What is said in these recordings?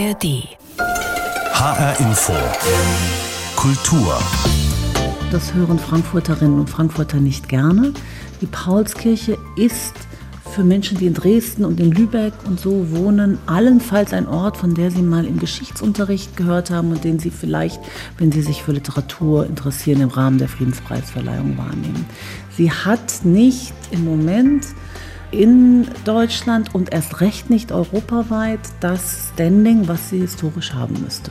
ARD. HR Info. Kultur. Das hören Frankfurterinnen und Frankfurter nicht gerne. Die Paulskirche ist für Menschen, die in Dresden und in Lübeck und so wohnen, allenfalls ein Ort, von der sie mal im Geschichtsunterricht gehört haben und den sie vielleicht, wenn sie sich für Literatur interessieren, im Rahmen der Friedenspreisverleihung wahrnehmen. Sie hat nicht im Moment in Deutschland und erst recht nicht europaweit das Standing, was sie historisch haben müsste.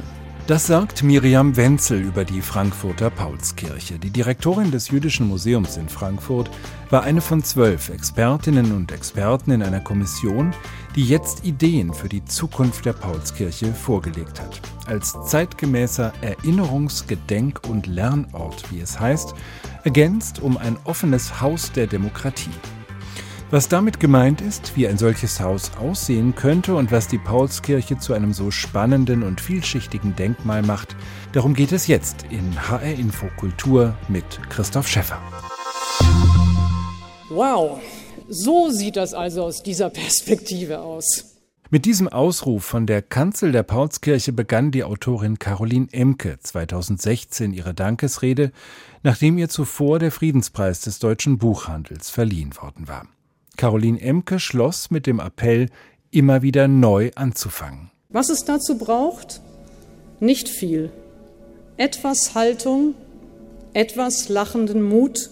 Das sagt Miriam Wenzel über die Frankfurter Paulskirche. Die Direktorin des Jüdischen Museums in Frankfurt war eine von zwölf Expertinnen und Experten in einer Kommission, die jetzt Ideen für die Zukunft der Paulskirche vorgelegt hat. Als zeitgemäßer Erinnerungs-, Gedenk- und Lernort, wie es heißt, ergänzt um ein offenes Haus der Demokratie. Was damit gemeint ist, wie ein solches Haus aussehen könnte und was die Paulskirche zu einem so spannenden und vielschichtigen Denkmal macht, darum geht es jetzt in HR Info Kultur mit Christoph Schäffer. Wow, so sieht das also aus dieser Perspektive aus. Mit diesem Ausruf von der Kanzel der Paulskirche begann die Autorin Caroline Emke 2016 ihre Dankesrede, nachdem ihr zuvor der Friedenspreis des deutschen Buchhandels verliehen worden war. Caroline Emke schloss mit dem Appell, immer wieder neu anzufangen. Was es dazu braucht? Nicht viel. Etwas Haltung, etwas lachenden Mut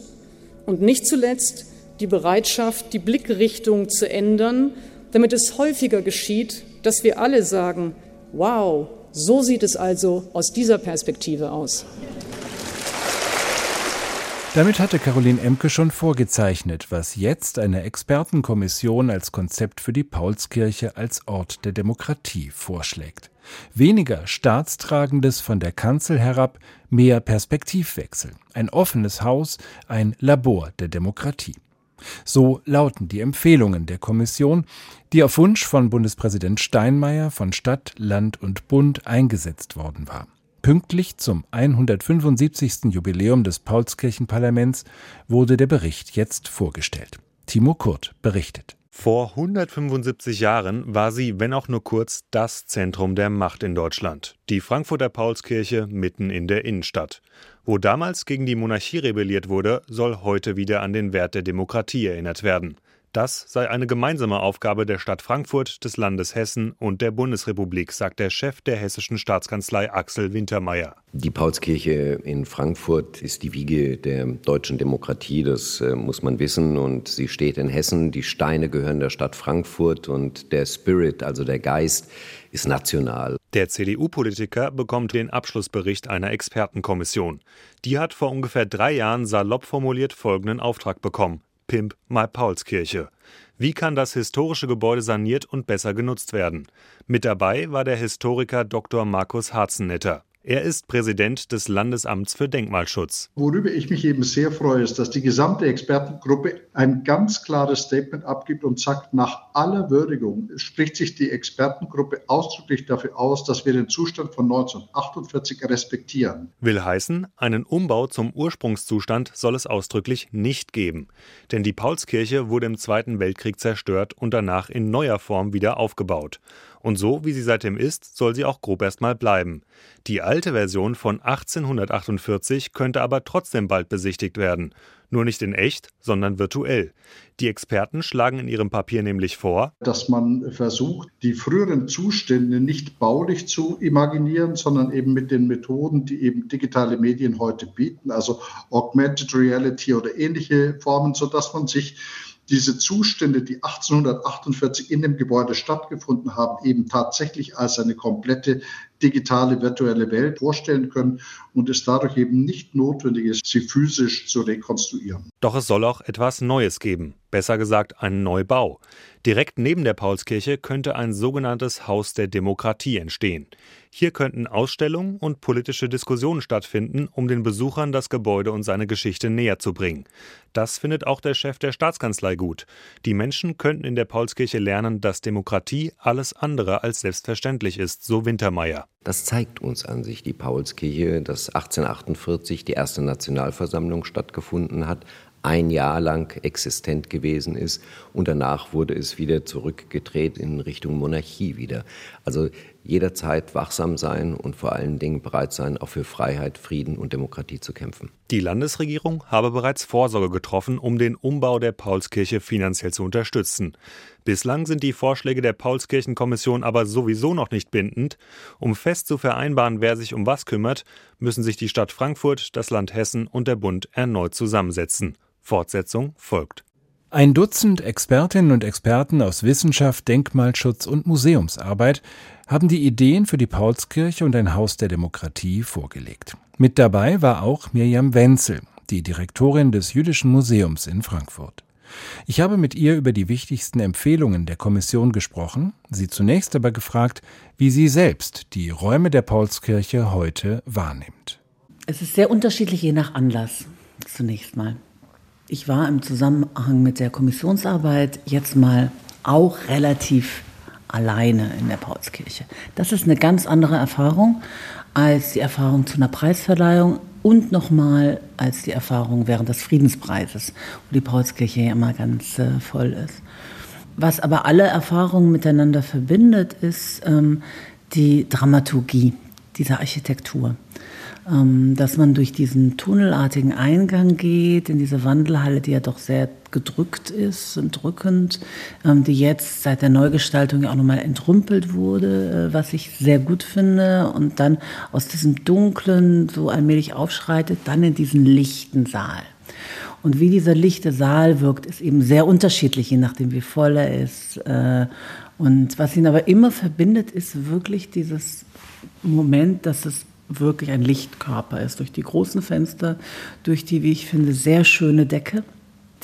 und nicht zuletzt die Bereitschaft, die Blickrichtung zu ändern, damit es häufiger geschieht, dass wir alle sagen, wow, so sieht es also aus dieser Perspektive aus. Damit hatte Caroline Emke schon vorgezeichnet, was jetzt eine Expertenkommission als Konzept für die Paulskirche als Ort der Demokratie vorschlägt. Weniger Staatstragendes von der Kanzel herab, mehr Perspektivwechsel, ein offenes Haus, ein Labor der Demokratie. So lauten die Empfehlungen der Kommission, die auf Wunsch von Bundespräsident Steinmeier von Stadt, Land und Bund eingesetzt worden war. Pünktlich zum 175. Jubiläum des Paulskirchenparlaments wurde der Bericht jetzt vorgestellt. Timo Kurt berichtet. Vor 175 Jahren war sie, wenn auch nur kurz, das Zentrum der Macht in Deutschland. Die Frankfurter Paulskirche mitten in der Innenstadt. Wo damals gegen die Monarchie rebelliert wurde, soll heute wieder an den Wert der Demokratie erinnert werden. Das sei eine gemeinsame Aufgabe der Stadt Frankfurt, des Landes Hessen und der Bundesrepublik, sagt der Chef der hessischen Staatskanzlei Axel Wintermeyer. Die Paulskirche in Frankfurt ist die Wiege der deutschen Demokratie, das äh, muss man wissen. Und sie steht in Hessen. Die Steine gehören der Stadt Frankfurt und der Spirit, also der Geist, ist national. Der CDU-Politiker bekommt den Abschlussbericht einer Expertenkommission. Die hat vor ungefähr drei Jahren salopp formuliert folgenden Auftrag bekommen. Pimp My Paulskirche. Wie kann das historische Gebäude saniert und besser genutzt werden? Mit dabei war der Historiker Dr. Markus Harzennetter. Er ist Präsident des Landesamts für Denkmalschutz. Worüber ich mich eben sehr freue, ist, dass die gesamte Expertengruppe ein ganz klares Statement abgibt und sagt, nach aller Würdigung spricht sich die Expertengruppe ausdrücklich dafür aus, dass wir den Zustand von 1948 respektieren. Will heißen, einen Umbau zum Ursprungszustand soll es ausdrücklich nicht geben. Denn die Paulskirche wurde im Zweiten Weltkrieg zerstört und danach in neuer Form wieder aufgebaut. Und so, wie sie seitdem ist, soll sie auch grob erstmal bleiben. Die alte Version von 1848 könnte aber trotzdem bald besichtigt werden. Nur nicht in echt, sondern virtuell. Die Experten schlagen in ihrem Papier nämlich vor, dass man versucht, die früheren Zustände nicht baulich zu imaginieren, sondern eben mit den Methoden, die eben digitale Medien heute bieten, also Augmented Reality oder ähnliche Formen, sodass man sich diese Zustände, die 1848 in dem Gebäude stattgefunden haben, eben tatsächlich als eine komplette digitale virtuelle Welt vorstellen können und es dadurch eben nicht notwendig ist, sie physisch zu rekonstruieren. Doch es soll auch etwas Neues geben, besser gesagt einen Neubau. Direkt neben der Paulskirche könnte ein sogenanntes Haus der Demokratie entstehen. Hier könnten Ausstellungen und politische Diskussionen stattfinden, um den Besuchern das Gebäude und seine Geschichte näher zu bringen. Das findet auch der Chef der Staatskanzlei gut. Die Menschen könnten in der Paulskirche lernen, dass Demokratie alles andere als selbstverständlich ist, so Wintermeyer. Das zeigt uns an sich die Paulskirche, dass 1848 die erste Nationalversammlung stattgefunden hat, ein Jahr lang existent gewesen ist und danach wurde es wieder zurückgedreht in Richtung Monarchie wieder. Also jederzeit wachsam sein und vor allen Dingen bereit sein, auch für Freiheit, Frieden und Demokratie zu kämpfen. Die Landesregierung habe bereits Vorsorge getroffen, um den Umbau der Paulskirche finanziell zu unterstützen. Bislang sind die Vorschläge der Paulskirchenkommission aber sowieso noch nicht bindend. Um fest zu vereinbaren, wer sich um was kümmert, müssen sich die Stadt Frankfurt, das Land Hessen und der Bund erneut zusammensetzen. Fortsetzung folgt. Ein Dutzend Expertinnen und Experten aus Wissenschaft, Denkmalschutz und Museumsarbeit haben die Ideen für die Paulskirche und ein Haus der Demokratie vorgelegt. Mit dabei war auch Mirjam Wenzel, die Direktorin des Jüdischen Museums in Frankfurt. Ich habe mit ihr über die wichtigsten Empfehlungen der Kommission gesprochen, sie zunächst aber gefragt, wie sie selbst die Räume der Paulskirche heute wahrnimmt. Es ist sehr unterschiedlich je nach Anlass, zunächst mal. Ich war im Zusammenhang mit der Kommissionsarbeit jetzt mal auch relativ alleine in der Paulskirche. Das ist eine ganz andere Erfahrung als die Erfahrung zu einer Preisverleihung und nochmal als die Erfahrung während des Friedenspreises, wo die Paulskirche ja immer ganz äh, voll ist. Was aber alle Erfahrungen miteinander verbindet, ist ähm, die Dramaturgie dieser Architektur. Ähm, dass man durch diesen tunnelartigen Eingang geht, in diese Wandelhalle, die ja doch sehr gedrückt ist und drückend, ähm, die jetzt seit der Neugestaltung ja auch nochmal entrümpelt wurde, äh, was ich sehr gut finde, und dann aus diesem Dunklen so allmählich aufschreitet, dann in diesen lichten Saal. Und wie dieser lichte Saal wirkt, ist eben sehr unterschiedlich, je nachdem wie voll er ist. Äh, und was ihn aber immer verbindet, ist wirklich dieses Moment, dass es wirklich ein Lichtkörper ist. Durch die großen Fenster, durch die, wie ich finde, sehr schöne Decke,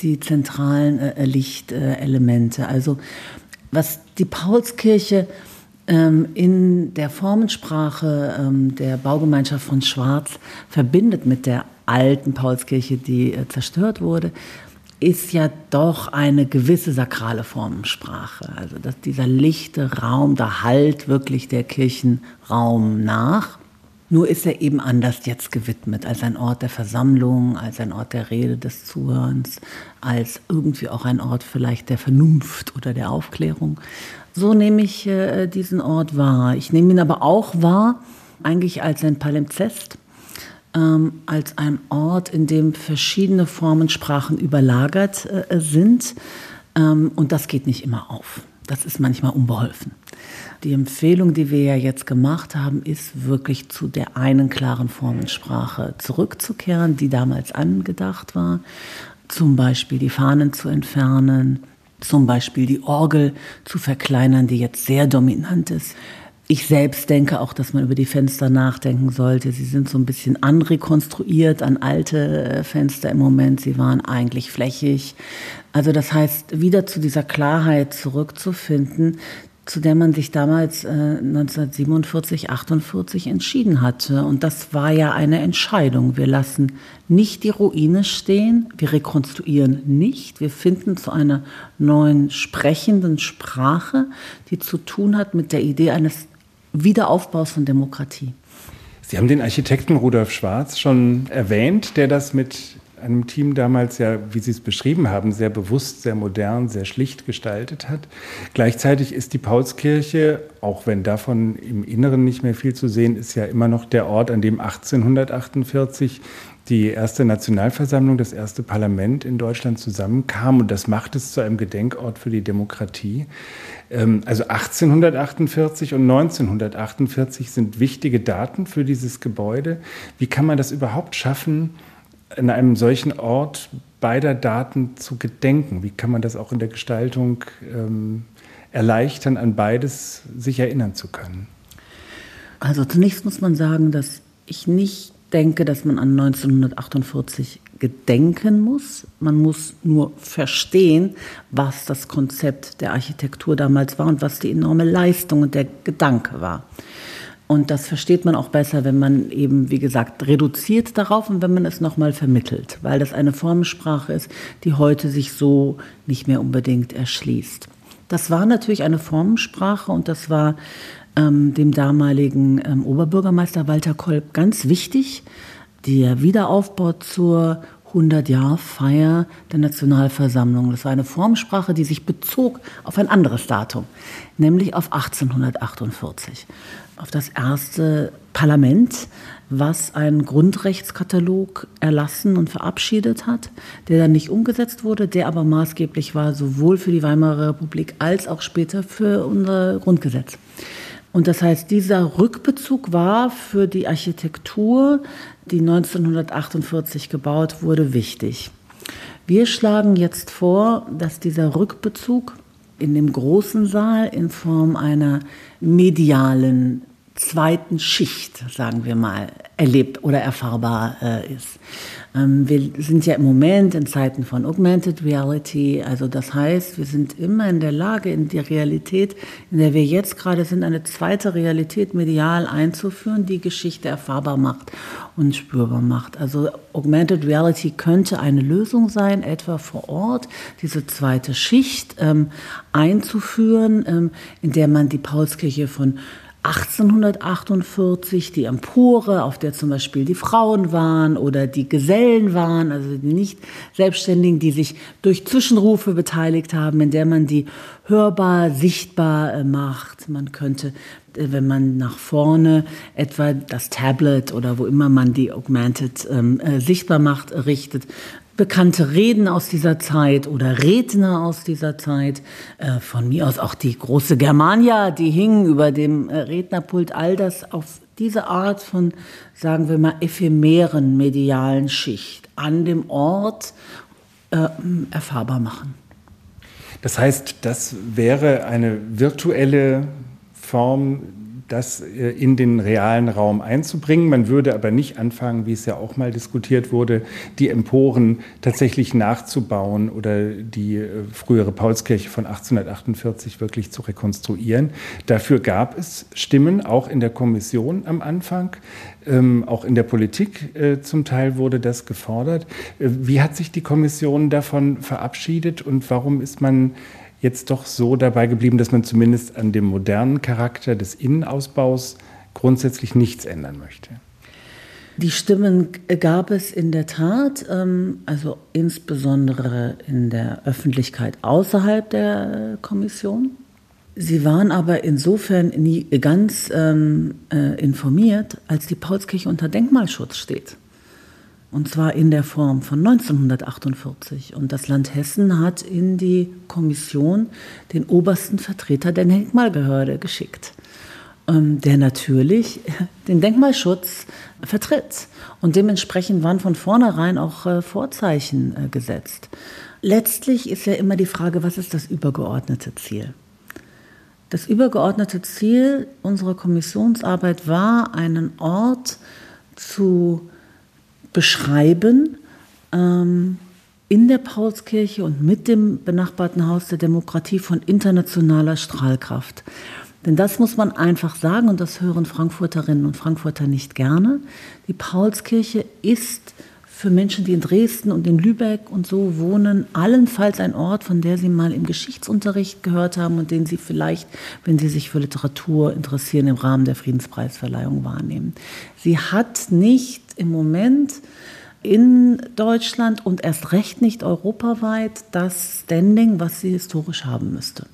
die zentralen äh, Lichtelemente. also was die Paulskirche ähm, in der Formensprache ähm, der Baugemeinschaft von Schwarz verbindet mit der alten Paulskirche, die äh, zerstört wurde, ist ja doch eine gewisse sakrale Formensprache. Also dass dieser lichte Raum, da halt wirklich der Kirchenraum nach. Nur ist er eben anders jetzt gewidmet, als ein Ort der Versammlung, als ein Ort der Rede, des Zuhörens, als irgendwie auch ein Ort vielleicht der Vernunft oder der Aufklärung. So nehme ich äh, diesen Ort wahr. Ich nehme ihn aber auch wahr, eigentlich als ein Palimpsest, ähm, als ein Ort, in dem verschiedene Formensprachen überlagert äh, sind. Ähm, und das geht nicht immer auf. Das ist manchmal unbeholfen. Die Empfehlung, die wir ja jetzt gemacht haben, ist wirklich zu der einen klaren Formensprache zurückzukehren, die damals angedacht war. Zum Beispiel die Fahnen zu entfernen, zum Beispiel die Orgel zu verkleinern, die jetzt sehr dominant ist. Ich selbst denke auch, dass man über die Fenster nachdenken sollte. Sie sind so ein bisschen anrekonstruiert an alte äh, Fenster im Moment. Sie waren eigentlich flächig. Also das heißt, wieder zu dieser Klarheit zurückzufinden, zu der man sich damals äh, 1947, 48 entschieden hatte. Und das war ja eine Entscheidung. Wir lassen nicht die Ruine stehen, wir rekonstruieren nicht, wir finden zu einer neuen sprechenden Sprache, die zu tun hat mit der Idee eines Wiederaufbaus von Demokratie. Sie haben den Architekten Rudolf Schwarz schon erwähnt, der das mit einem Team damals ja, wie Sie es beschrieben haben, sehr bewusst, sehr modern, sehr schlicht gestaltet hat. Gleichzeitig ist die Paulskirche, auch wenn davon im Inneren nicht mehr viel zu sehen ist, ja immer noch der Ort, an dem 1848 die erste Nationalversammlung, das erste Parlament in Deutschland zusammenkam und das macht es zu einem Gedenkort für die Demokratie. Ähm, also 1848 und 1948 sind wichtige Daten für dieses Gebäude. Wie kann man das überhaupt schaffen, in einem solchen Ort beider Daten zu gedenken? Wie kann man das auch in der Gestaltung ähm, erleichtern, an beides sich erinnern zu können? Also zunächst muss man sagen, dass ich nicht denke, dass man an 1948 gedenken muss. Man muss nur verstehen, was das Konzept der Architektur damals war und was die enorme Leistung und der Gedanke war. Und das versteht man auch besser, wenn man eben, wie gesagt, reduziert darauf und wenn man es nochmal vermittelt, weil das eine Formensprache ist, die heute sich so nicht mehr unbedingt erschließt. Das war natürlich eine Formensprache und das war ähm, dem damaligen ähm, Oberbürgermeister Walter Kolb ganz wichtig. Der Wiederaufbau zur 100-Jahr-Feier der Nationalversammlung. Das war eine Formsprache, die sich bezog auf ein anderes Datum, nämlich auf 1848, auf das erste Parlament, was einen Grundrechtskatalog erlassen und verabschiedet hat, der dann nicht umgesetzt wurde, der aber maßgeblich war sowohl für die Weimarer Republik als auch später für unser Grundgesetz. Und das heißt, dieser Rückbezug war für die Architektur, die 1948 gebaut wurde, wichtig. Wir schlagen jetzt vor, dass dieser Rückbezug in dem großen Saal in Form einer medialen zweiten Schicht, sagen wir mal, erlebt oder erfahrbar äh, ist. Ähm, wir sind ja im Moment in Zeiten von Augmented Reality, also das heißt, wir sind immer in der Lage, in die Realität, in der wir jetzt gerade sind, eine zweite Realität medial einzuführen, die Geschichte erfahrbar macht und spürbar macht. Also Augmented Reality könnte eine Lösung sein, etwa vor Ort diese zweite Schicht ähm, einzuführen, ähm, in der man die Paulskirche von 1848 die Empore, auf der zum Beispiel die Frauen waren oder die Gesellen waren, also die nicht Selbstständigen, die sich durch Zwischenrufe beteiligt haben, in der man die hörbar, sichtbar äh, macht. Man könnte, äh, wenn man nach vorne etwa das Tablet oder wo immer man die Augmented ähm, äh, sichtbar macht, richtet, bekannte Reden aus dieser Zeit oder Redner aus dieser Zeit. Äh, von mir aus auch die große Germania, die hing über dem äh, Rednerpult. All das auf diese Art von, sagen wir mal, ephemeren medialen Schicht an dem Ort äh, erfahrbar machen. Das heißt, das wäre eine virtuelle Form das äh, in den realen Raum einzubringen. Man würde aber nicht anfangen, wie es ja auch mal diskutiert wurde, die Emporen tatsächlich nachzubauen oder die äh, frühere Paulskirche von 1848 wirklich zu rekonstruieren. Dafür gab es Stimmen, auch in der Kommission am Anfang, ähm, auch in der Politik äh, zum Teil wurde das gefordert. Wie hat sich die Kommission davon verabschiedet und warum ist man jetzt doch so dabei geblieben, dass man zumindest an dem modernen Charakter des Innenausbaus grundsätzlich nichts ändern möchte. Die Stimmen gab es in der Tat, ähm, also insbesondere in der Öffentlichkeit außerhalb der Kommission. Sie waren aber insofern nie ganz ähm, äh, informiert, als die Paulskirche unter Denkmalschutz steht. Und zwar in der Form von 1948. Und das Land Hessen hat in die Kommission den obersten Vertreter der Denkmalbehörde geschickt, ähm, der natürlich den Denkmalschutz vertritt. Und dementsprechend waren von vornherein auch äh, Vorzeichen äh, gesetzt. Letztlich ist ja immer die Frage, was ist das übergeordnete Ziel? Das übergeordnete Ziel unserer Kommissionsarbeit war, einen Ort zu beschreiben ähm, in der Paulskirche und mit dem benachbarten Haus der Demokratie von internationaler Strahlkraft. Denn das muss man einfach sagen, und das hören Frankfurterinnen und Frankfurter nicht gerne. Die Paulskirche ist für Menschen, die in Dresden und in Lübeck und so wohnen, allenfalls ein Ort, von der sie mal im Geschichtsunterricht gehört haben und den sie vielleicht, wenn sie sich für Literatur interessieren, im Rahmen der Friedenspreisverleihung wahrnehmen. Sie hat nicht im Moment in Deutschland und erst recht nicht europaweit das Standing, was sie historisch haben müsste.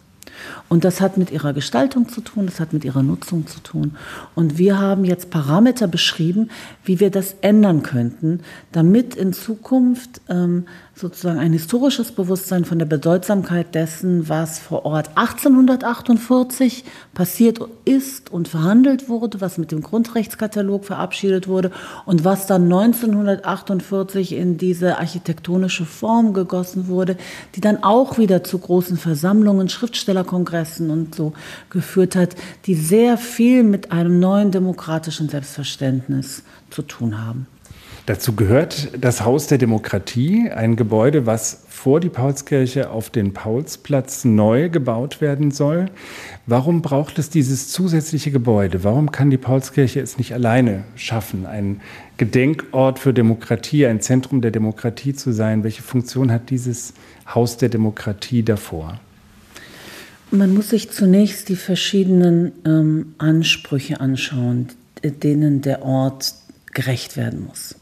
Und das hat mit ihrer Gestaltung zu tun, das hat mit ihrer Nutzung zu tun. Und wir haben jetzt Parameter beschrieben, wie wir das ändern könnten, damit in Zukunft ähm, sozusagen ein historisches Bewusstsein von der Bedeutsamkeit dessen, was vor Ort 1848 passiert ist und verhandelt wurde, was mit dem Grundrechtskatalog verabschiedet wurde und was dann 1948 in diese architektonische Form gegossen wurde, die dann auch wieder zu großen Versammlungen, Schriftstellerkongressen und so geführt hat, die sehr viel mit einem neuen demokratischen Selbstverständnis zu tun haben. Dazu gehört das Haus der Demokratie, ein Gebäude, was vor die Paulskirche auf den Paulsplatz neu gebaut werden soll. Warum braucht es dieses zusätzliche Gebäude? Warum kann die Paulskirche es nicht alleine schaffen, ein Gedenkort für Demokratie, ein Zentrum der Demokratie zu sein? Welche Funktion hat dieses Haus der Demokratie davor? Man muss sich zunächst die verschiedenen ähm, Ansprüche anschauen, denen der Ort gerecht werden muss.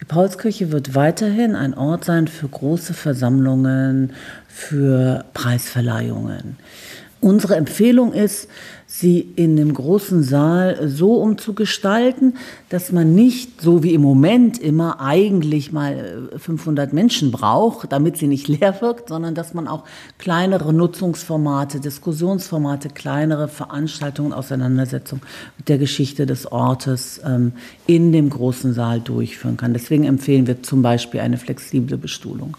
Die Paulskirche wird weiterhin ein Ort sein für große Versammlungen, für Preisverleihungen. Unsere Empfehlung ist, sie in dem großen Saal so umzugestalten, dass man nicht so wie im Moment immer eigentlich mal 500 äh, Menschen braucht, damit sie nicht leer wirkt, sondern dass man auch kleinere Nutzungsformate, Diskussionsformate, kleinere Veranstaltungen, Auseinandersetzungen mit der Geschichte des Ortes ähm, in dem großen Saal durchführen kann. Deswegen empfehlen wir zum Beispiel eine flexible Bestuhlung.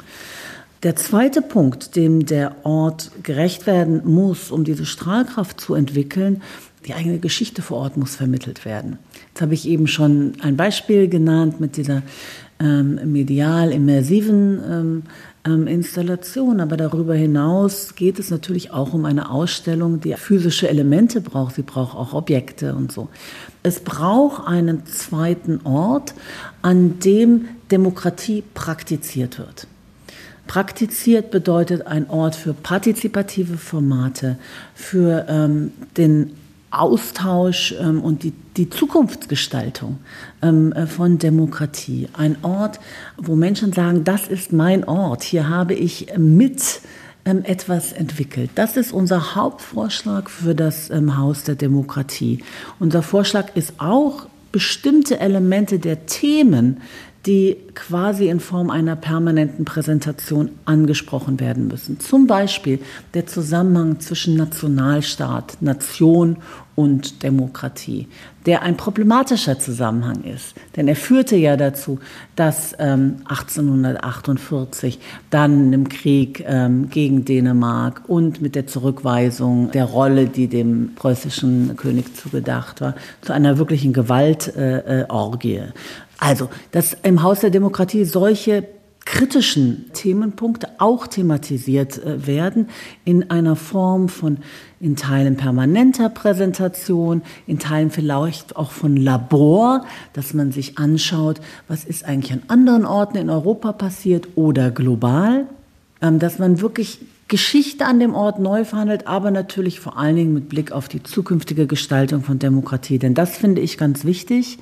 Der zweite Punkt, dem der Ort gerecht werden muss, um diese Strahlkraft zu entwickeln, die eigene Geschichte vor Ort muss vermittelt werden. Jetzt habe ich eben schon ein Beispiel genannt mit dieser ähm, medial immersiven ähm, ähm, Installation, aber darüber hinaus geht es natürlich auch um eine Ausstellung, die physische Elemente braucht. Sie braucht auch Objekte und so. Es braucht einen zweiten Ort, an dem Demokratie praktiziert wird. Praktiziert bedeutet ein Ort für partizipative Formate, für ähm, den Austausch ähm, und die, die Zukunftsgestaltung ähm, äh, von Demokratie. Ein Ort, wo Menschen sagen, das ist mein Ort, hier habe ich mit ähm, etwas entwickelt. Das ist unser Hauptvorschlag für das ähm, Haus der Demokratie. Unser Vorschlag ist auch, bestimmte Elemente der Themen, die quasi in Form einer permanenten Präsentation angesprochen werden müssen. Zum Beispiel der Zusammenhang zwischen Nationalstaat, Nation und Demokratie, der ein problematischer Zusammenhang ist. Denn er führte ja dazu, dass ähm, 1848 dann im Krieg ähm, gegen Dänemark und mit der Zurückweisung der Rolle, die dem preußischen König zugedacht war, zu einer wirklichen Gewaltorgie äh, äh, also, dass im Haus der Demokratie solche kritischen Themenpunkte auch thematisiert äh, werden in einer Form von in Teilen permanenter Präsentation, in Teilen vielleicht auch von Labor, dass man sich anschaut, was ist eigentlich an anderen Orten in Europa passiert oder global, ähm, dass man wirklich Geschichte an dem Ort neu verhandelt, aber natürlich vor allen Dingen mit Blick auf die zukünftige Gestaltung von Demokratie. Denn das finde ich ganz wichtig.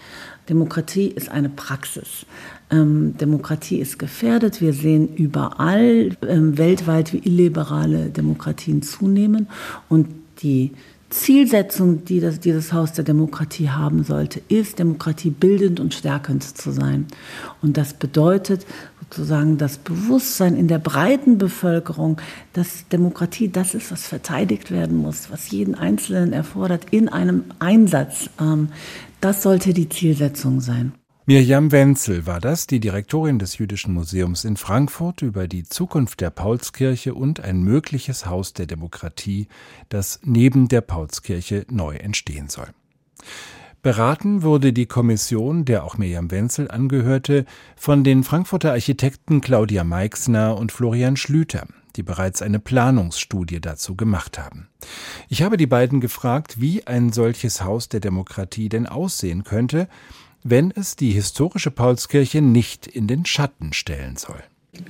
Demokratie ist eine Praxis. Ähm, Demokratie ist gefährdet. Wir sehen überall ähm, weltweit, wie illiberale Demokratien zunehmen. Und die Zielsetzung, die das, dieses Haus der Demokratie haben sollte, ist, Demokratie bildend und stärkend zu sein. Und das bedeutet sozusagen das Bewusstsein in der breiten Bevölkerung, dass Demokratie das ist, was verteidigt werden muss, was jeden Einzelnen erfordert in einem Einsatz. Ähm, das sollte die Zielsetzung sein. Mirjam Wenzel war das, die Direktorin des Jüdischen Museums in Frankfurt über die Zukunft der Paulskirche und ein mögliches Haus der Demokratie, das neben der Paulskirche neu entstehen soll. Beraten wurde die Kommission, der auch Mirjam Wenzel angehörte, von den Frankfurter Architekten Claudia Meixner und Florian Schlüter die bereits eine Planungsstudie dazu gemacht haben. Ich habe die beiden gefragt, wie ein solches Haus der Demokratie denn aussehen könnte, wenn es die historische Paulskirche nicht in den Schatten stellen soll.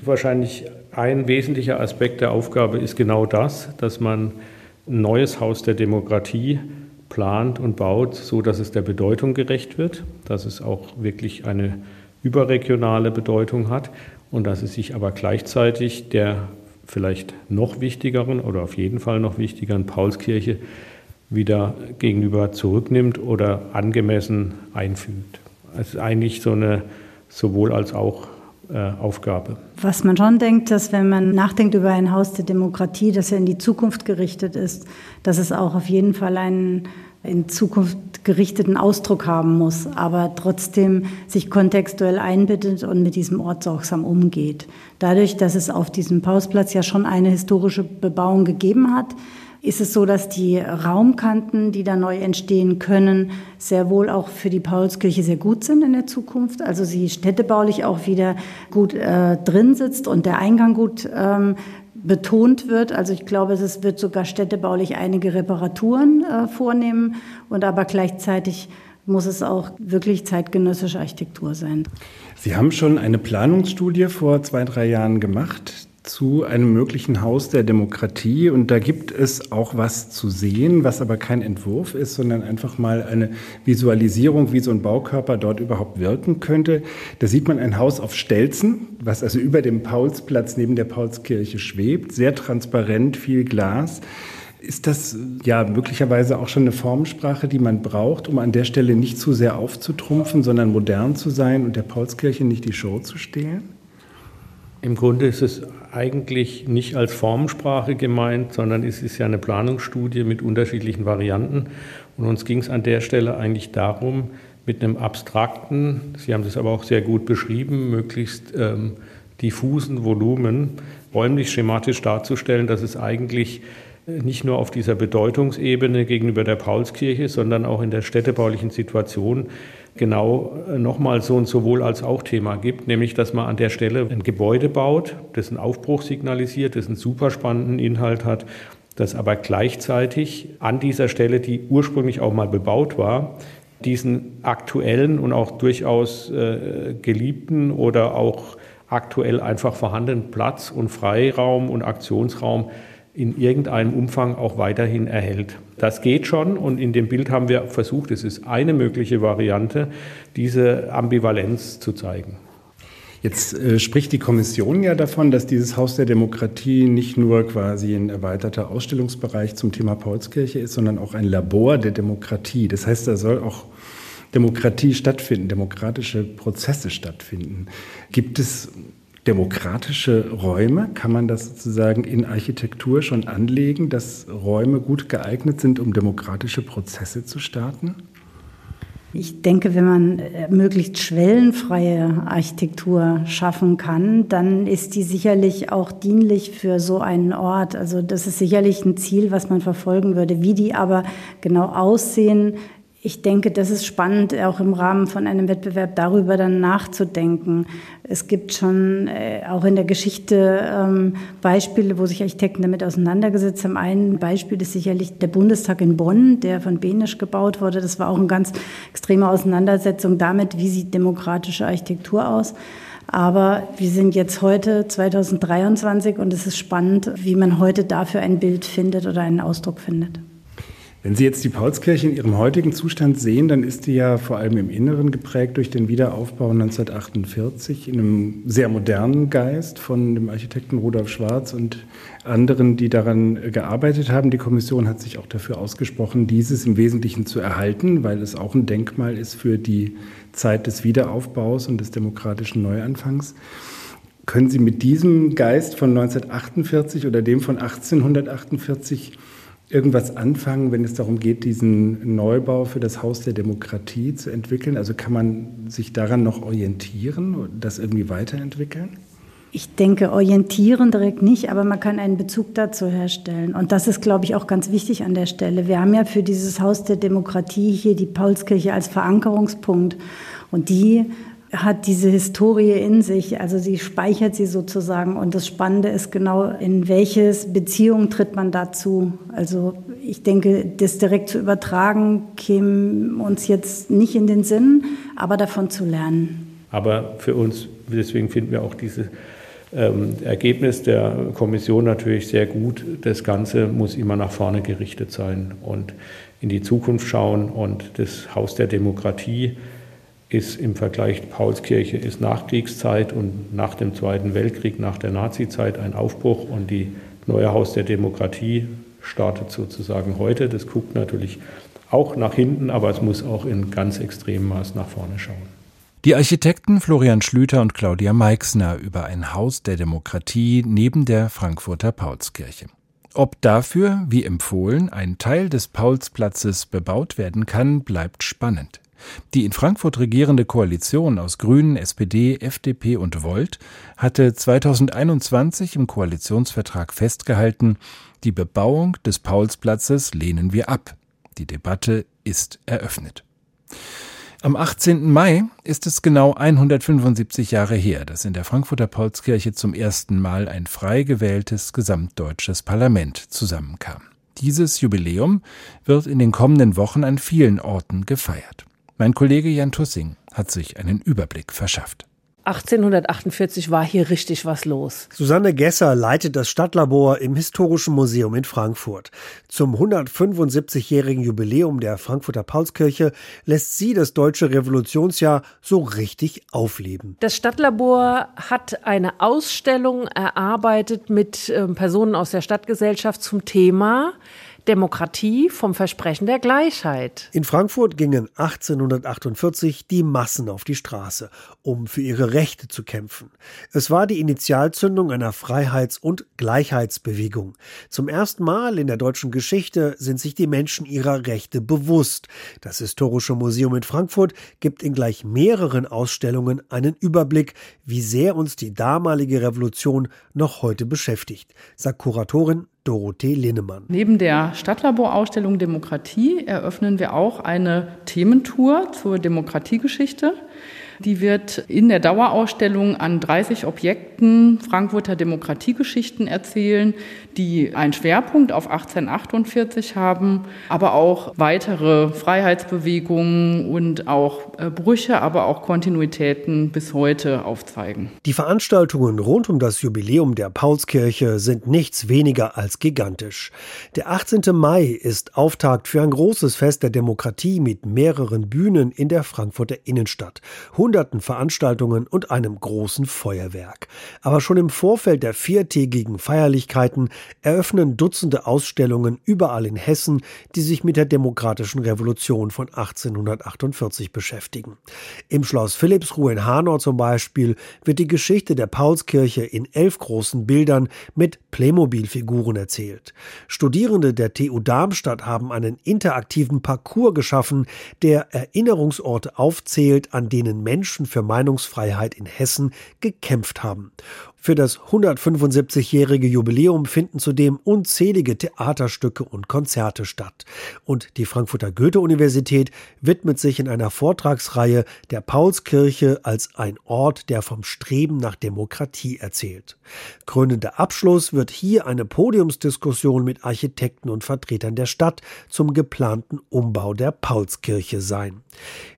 Wahrscheinlich ein wesentlicher Aspekt der Aufgabe ist genau das, dass man ein neues Haus der Demokratie plant und baut, so dass es der Bedeutung gerecht wird, dass es auch wirklich eine überregionale Bedeutung hat und dass es sich aber gleichzeitig der vielleicht noch wichtigeren oder auf jeden Fall noch wichtigeren Paulskirche wieder gegenüber zurücknimmt oder angemessen einfügt. Es ist eigentlich so eine sowohl als auch Aufgabe. Was man schon denkt, dass wenn man nachdenkt über ein Haus der Demokratie, das ja in die Zukunft gerichtet ist, dass es auch auf jeden Fall einen in Zukunft gerichteten Ausdruck haben muss, aber trotzdem sich kontextuell einbettet und mit diesem Ort sorgsam umgeht. Dadurch, dass es auf diesem Pausplatz ja schon eine historische Bebauung gegeben hat, ist es so, dass die Raumkanten, die da neu entstehen können, sehr wohl auch für die Paulskirche sehr gut sind in der Zukunft. Also sie städtebaulich auch wieder gut äh, drin sitzt und der Eingang gut ähm, betont wird. Also ich glaube, es wird sogar städtebaulich einige Reparaturen äh, vornehmen und aber gleichzeitig muss es auch wirklich zeitgenössische Architektur sein. Sie haben schon eine Planungsstudie vor zwei, drei Jahren gemacht. Zu einem möglichen Haus der Demokratie. Und da gibt es auch was zu sehen, was aber kein Entwurf ist, sondern einfach mal eine Visualisierung, wie so ein Baukörper dort überhaupt wirken könnte. Da sieht man ein Haus auf Stelzen, was also über dem Paulsplatz neben der Paulskirche schwebt. Sehr transparent, viel Glas. Ist das ja möglicherweise auch schon eine Formensprache, die man braucht, um an der Stelle nicht zu sehr aufzutrumpfen, sondern modern zu sein und der Paulskirche nicht die Show zu stehlen? Im Grunde ist es eigentlich nicht als Formensprache gemeint, sondern es ist ja eine Planungsstudie mit unterschiedlichen Varianten. Und uns ging es an der Stelle eigentlich darum, mit einem abstrakten, Sie haben das aber auch sehr gut beschrieben, möglichst ähm, diffusen Volumen räumlich schematisch darzustellen, dass es eigentlich nicht nur auf dieser Bedeutungsebene gegenüber der Paulskirche, sondern auch in der städtebaulichen Situation genau äh, nochmal so ein sowohl als auch Thema gibt, nämlich dass man an der Stelle ein Gebäude baut, das einen Aufbruch signalisiert, das einen super spannenden Inhalt hat, das aber gleichzeitig an dieser Stelle, die ursprünglich auch mal bebaut war, diesen aktuellen und auch durchaus äh, geliebten oder auch aktuell einfach vorhandenen Platz und Freiraum und Aktionsraum in irgendeinem Umfang auch weiterhin erhält. Das geht schon und in dem Bild haben wir versucht, es ist eine mögliche Variante, diese Ambivalenz zu zeigen. Jetzt äh, spricht die Kommission ja davon, dass dieses Haus der Demokratie nicht nur quasi ein erweiterter Ausstellungsbereich zum Thema Paulskirche ist, sondern auch ein Labor der Demokratie. Das heißt, da soll auch Demokratie stattfinden, demokratische Prozesse stattfinden. Gibt es demokratische Räume? Kann man das sozusagen in Architektur schon anlegen, dass Räume gut geeignet sind, um demokratische Prozesse zu starten? Ich denke, wenn man äh, möglichst schwellenfreie Architektur schaffen kann, dann ist die sicherlich auch dienlich für so einen Ort. Also das ist sicherlich ein Ziel, was man verfolgen würde. Wie die aber genau aussehen, ich denke, das ist spannend, auch im Rahmen von einem Wettbewerb darüber dann nachzudenken. Es gibt schon äh, auch in der Geschichte ähm, Beispiele, wo sich Architekten damit auseinandergesetzt haben. Ein Beispiel ist sicherlich der Bundestag in Bonn, der von Benisch gebaut wurde. Das war auch eine ganz extreme Auseinandersetzung damit, wie sieht demokratische Architektur aus. Aber wir sind jetzt heute 2023 und es ist spannend, wie man heute dafür ein Bild findet oder einen Ausdruck findet. Wenn Sie jetzt die Paulskirche in ihrem heutigen Zustand sehen, dann ist die ja vor allem im Inneren geprägt durch den Wiederaufbau 1948 in einem sehr modernen Geist von dem Architekten Rudolf Schwarz und anderen, die daran gearbeitet haben. Die Kommission hat sich auch dafür ausgesprochen, dieses im Wesentlichen zu erhalten, weil es auch ein Denkmal ist für die Zeit des Wiederaufbaus und des demokratischen Neuanfangs. Können Sie mit diesem Geist von 1948 oder dem von 1848 irgendwas anfangen, wenn es darum geht, diesen Neubau für das Haus der Demokratie zu entwickeln? Also kann man sich daran noch orientieren und das irgendwie weiterentwickeln? Ich denke, orientieren direkt nicht, aber man kann einen Bezug dazu herstellen. Und das ist, glaube ich, auch ganz wichtig an der Stelle. Wir haben ja für dieses Haus der Demokratie hier die Paulskirche als Verankerungspunkt. Und die hat diese Historie in sich, also sie speichert sie sozusagen. Und das Spannende ist genau, in welches Beziehung tritt man dazu. Also ich denke, das direkt zu übertragen, käme uns jetzt nicht in den Sinn, aber davon zu lernen. Aber für uns, deswegen finden wir auch dieses ähm, Ergebnis der Kommission natürlich sehr gut. Das Ganze muss immer nach vorne gerichtet sein und in die Zukunft schauen und das Haus der Demokratie ist im Vergleich Paulskirche ist Nachkriegszeit und nach dem Zweiten Weltkrieg, nach der Nazizeit ein Aufbruch und die neue Haus der Demokratie startet sozusagen heute. Das guckt natürlich auch nach hinten, aber es muss auch in ganz extremem Maß nach vorne schauen. Die Architekten Florian Schlüter und Claudia Meixner über ein Haus der Demokratie neben der Frankfurter Paulskirche. Ob dafür, wie empfohlen, ein Teil des Paulsplatzes bebaut werden kann, bleibt spannend. Die in Frankfurt regierende Koalition aus Grünen, SPD, FDP und Volt hatte 2021 im Koalitionsvertrag festgehalten, die Bebauung des Paulsplatzes lehnen wir ab. Die Debatte ist eröffnet. Am 18. Mai ist es genau 175 Jahre her, dass in der Frankfurter Paulskirche zum ersten Mal ein frei gewähltes gesamtdeutsches Parlament zusammenkam. Dieses Jubiläum wird in den kommenden Wochen an vielen Orten gefeiert. Mein Kollege Jan Tussing hat sich einen Überblick verschafft. 1848 war hier richtig was los. Susanne Gesser leitet das Stadtlabor im Historischen Museum in Frankfurt. Zum 175-jährigen Jubiläum der Frankfurter Paulskirche lässt sie das deutsche Revolutionsjahr so richtig aufleben. Das Stadtlabor hat eine Ausstellung erarbeitet mit äh, Personen aus der Stadtgesellschaft zum Thema Demokratie vom Versprechen der Gleichheit. In Frankfurt gingen 1848 die Massen auf die Straße, um für ihre Rechte zu kämpfen. Es war die Initialzündung einer Freiheits- und Gleichheitsbewegung. Zum ersten Mal in der deutschen Geschichte sind sich die Menschen ihrer Rechte bewusst. Das Historische Museum in Frankfurt gibt in gleich mehreren Ausstellungen einen Überblick, wie sehr uns die damalige Revolution noch heute beschäftigt, sagt Kuratorin Dorothee Linnemann. Neben der Stadtlaborausstellung Demokratie eröffnen wir auch eine Thementour zur Demokratiegeschichte. Die wird in der Dauerausstellung an 30 Objekten Frankfurter Demokratiegeschichten erzählen, die einen Schwerpunkt auf 1848 haben, aber auch weitere Freiheitsbewegungen und auch äh, Brüche, aber auch Kontinuitäten bis heute aufzeigen. Die Veranstaltungen rund um das Jubiläum der Paulskirche sind nichts weniger als gigantisch. Der 18. Mai ist Auftakt für ein großes Fest der Demokratie mit mehreren Bühnen in der Frankfurter Innenstadt hunderten Veranstaltungen und einem großen Feuerwerk. Aber schon im Vorfeld der viertägigen Feierlichkeiten eröffnen Dutzende Ausstellungen überall in Hessen, die sich mit der demokratischen Revolution von 1848 beschäftigen. Im Schloss Philippsruhe in Hanau zum Beispiel wird die Geschichte der Paulskirche in elf großen Bildern mit Playmobil-Figuren erzählt. Studierende der TU Darmstadt haben einen interaktiven Parcours geschaffen, der Erinnerungsorte aufzählt, an denen Menschen Menschen für Meinungsfreiheit in Hessen gekämpft haben. Für das 175-jährige Jubiläum finden zudem unzählige Theaterstücke und Konzerte statt. Und die Frankfurter Goethe-Universität widmet sich in einer Vortragsreihe der Paulskirche als ein Ort, der vom Streben nach Demokratie erzählt. Krönender Abschluss wird hier eine Podiumsdiskussion mit Architekten und Vertretern der Stadt zum geplanten Umbau der Paulskirche sein.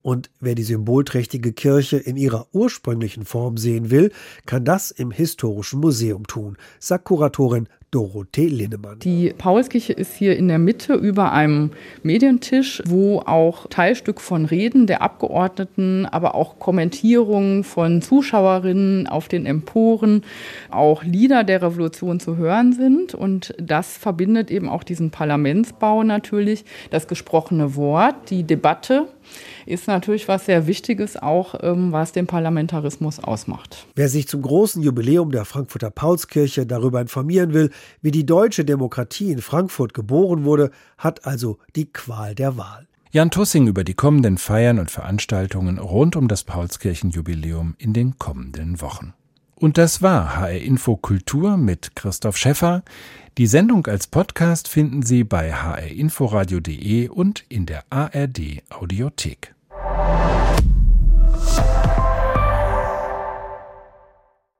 Und wer die symbolträchtige Kirche in ihrer ursprünglichen Form sehen will, kann das im Historischen Museum tun, sagt Kuratorin Dorothee Linnemann. Die Paulskirche ist hier in der Mitte über einem Medientisch, wo auch Teilstück von Reden der Abgeordneten, aber auch Kommentierungen von Zuschauerinnen auf den Emporen, auch Lieder der Revolution zu hören sind. Und das verbindet eben auch diesen Parlamentsbau natürlich, das gesprochene Wort, die Debatte ist natürlich was sehr Wichtiges auch, ähm, was den Parlamentarismus ausmacht. Wer sich zum großen Jubiläum der Frankfurter Paulskirche darüber informieren will, wie die deutsche Demokratie in Frankfurt geboren wurde, hat also die Qual der Wahl. Jan Tussing über die kommenden Feiern und Veranstaltungen rund um das Paulskirchenjubiläum in den kommenden Wochen. Und das war HR Info Kultur mit Christoph Schäffer. Die Sendung als Podcast finden Sie bei hrinforadio.de und in der ARD Audiothek.